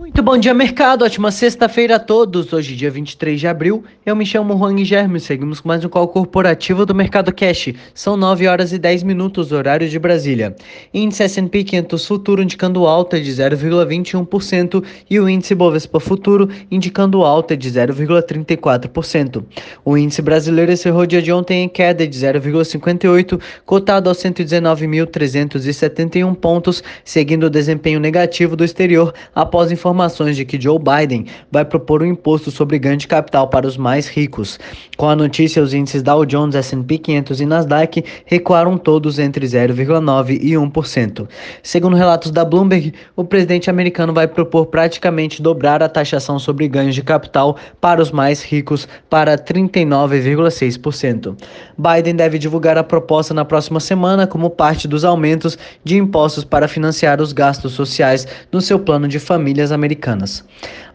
Muito bom dia, mercado. Ótima sexta-feira a todos. Hoje, dia 23 de abril, eu me chamo Juan Germes. Seguimos com mais um call corporativo do Mercado Cash. São 9 horas e 10 minutos, horário de Brasília. Índice S&P 500 Futuro indicando alta de 0,21% e o índice Bovespa Futuro indicando alta de 0,34%. O índice brasileiro encerrou dia de ontem em queda de 0,58, cotado aos 119.371 pontos, seguindo o desempenho negativo do exterior após informações informações de que Joe Biden vai propor um imposto sobre ganho de capital para os mais ricos. Com a notícia, os índices Dow Jones, S&P 500 e Nasdaq recuaram todos entre 0,9% e 1%. Segundo relatos da Bloomberg, o presidente americano vai propor praticamente dobrar a taxação sobre ganhos de capital para os mais ricos para 39,6%. Biden deve divulgar a proposta na próxima semana como parte dos aumentos de impostos para financiar os gastos sociais no seu plano de famílias americanas.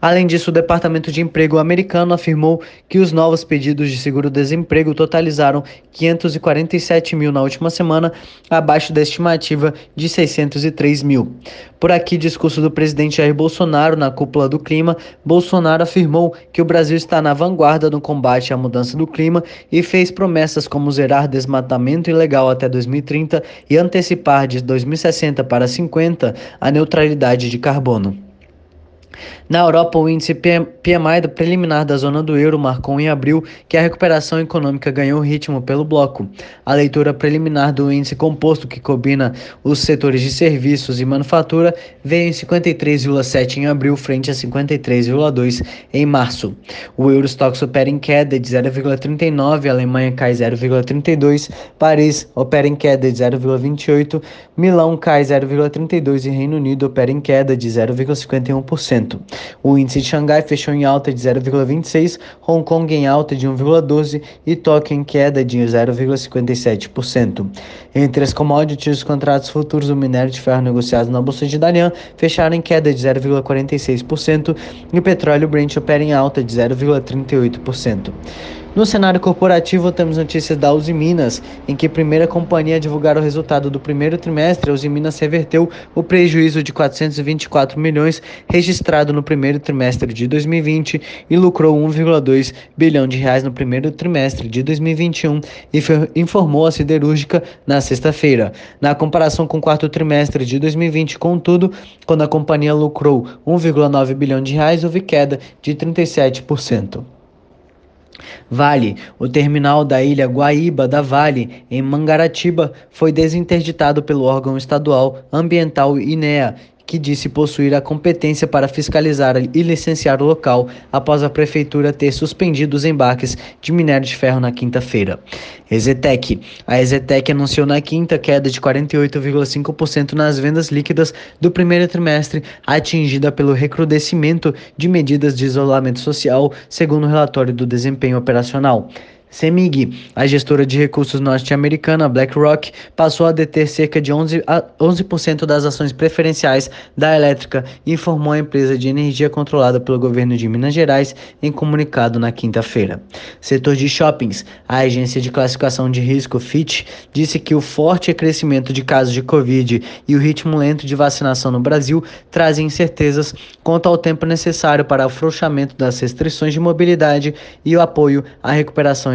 Além disso, o Departamento de Emprego americano afirmou que os novos pedidos de seguro-desemprego totalizaram 547 mil na última semana, abaixo da estimativa de 603 mil. Por aqui, discurso do presidente Jair Bolsonaro na cúpula do clima, Bolsonaro afirmou que o Brasil está na vanguarda no combate à mudança do clima e fez promessas como zerar desmatamento ilegal até 2030 e antecipar de 2060 para 50 a neutralidade de carbono. Na Europa, o índice PMI do preliminar da zona do euro marcou em abril que a recuperação econômica ganhou ritmo pelo bloco. A leitura preliminar do índice composto, que combina os setores de serviços e manufatura, veio em 53,7 em abril, frente a 53,2 em março. O Eurostox opera em queda de 0,39, a Alemanha cai 0,32, Paris opera em queda de 0,28, Milão cai 0,32 e Reino Unido opera em queda de 0,51%. O índice de Xangai fechou em alta de 0,26%, Hong Kong em alta de 1,12% e Tóquio em queda de 0,57%. Entre as commodities, os contratos futuros do minério de ferro negociados na Bolsa de Dalian fecharam em queda de 0,46% e o petróleo Brent opera em alta de 0,38%. No cenário corporativo, temos notícias da Uzi Minas, em que a primeira companhia a divulgar o resultado do primeiro trimestre, a Uzi Minas reverteu o prejuízo de 424 milhões registrado no primeiro trimestre de 2020 e lucrou 1,2 bilhão de reais no primeiro trimestre de 2021 e informou a siderúrgica na sexta-feira. Na comparação com o quarto trimestre de 2020, contudo, quando a companhia lucrou 1,9 bilhão de reais, houve queda de 37%. Vale, o terminal da ilha Guaíba da Vale, em Mangaratiba, foi desinterditado pelo órgão estadual ambiental INEA que disse possuir a competência para fiscalizar e licenciar o local após a prefeitura ter suspendido os embarques de minério de ferro na quinta-feira. Exetec. A Exetec anunciou na quinta queda de 48,5% nas vendas líquidas do primeiro trimestre, atingida pelo recrudescimento de medidas de isolamento social, segundo o relatório do desempenho operacional. CEMIG, a gestora de recursos norte-americana BlackRock, passou a deter cerca de 11%, 11 das ações preferenciais da elétrica, informou a empresa de energia controlada pelo governo de Minas Gerais em comunicado na quinta-feira. Setor de shoppings, a agência de classificação de risco Fitch disse que o forte crescimento de casos de Covid e o ritmo lento de vacinação no Brasil trazem incertezas quanto ao tempo necessário para afrouxamento das restrições de mobilidade e o apoio à recuperação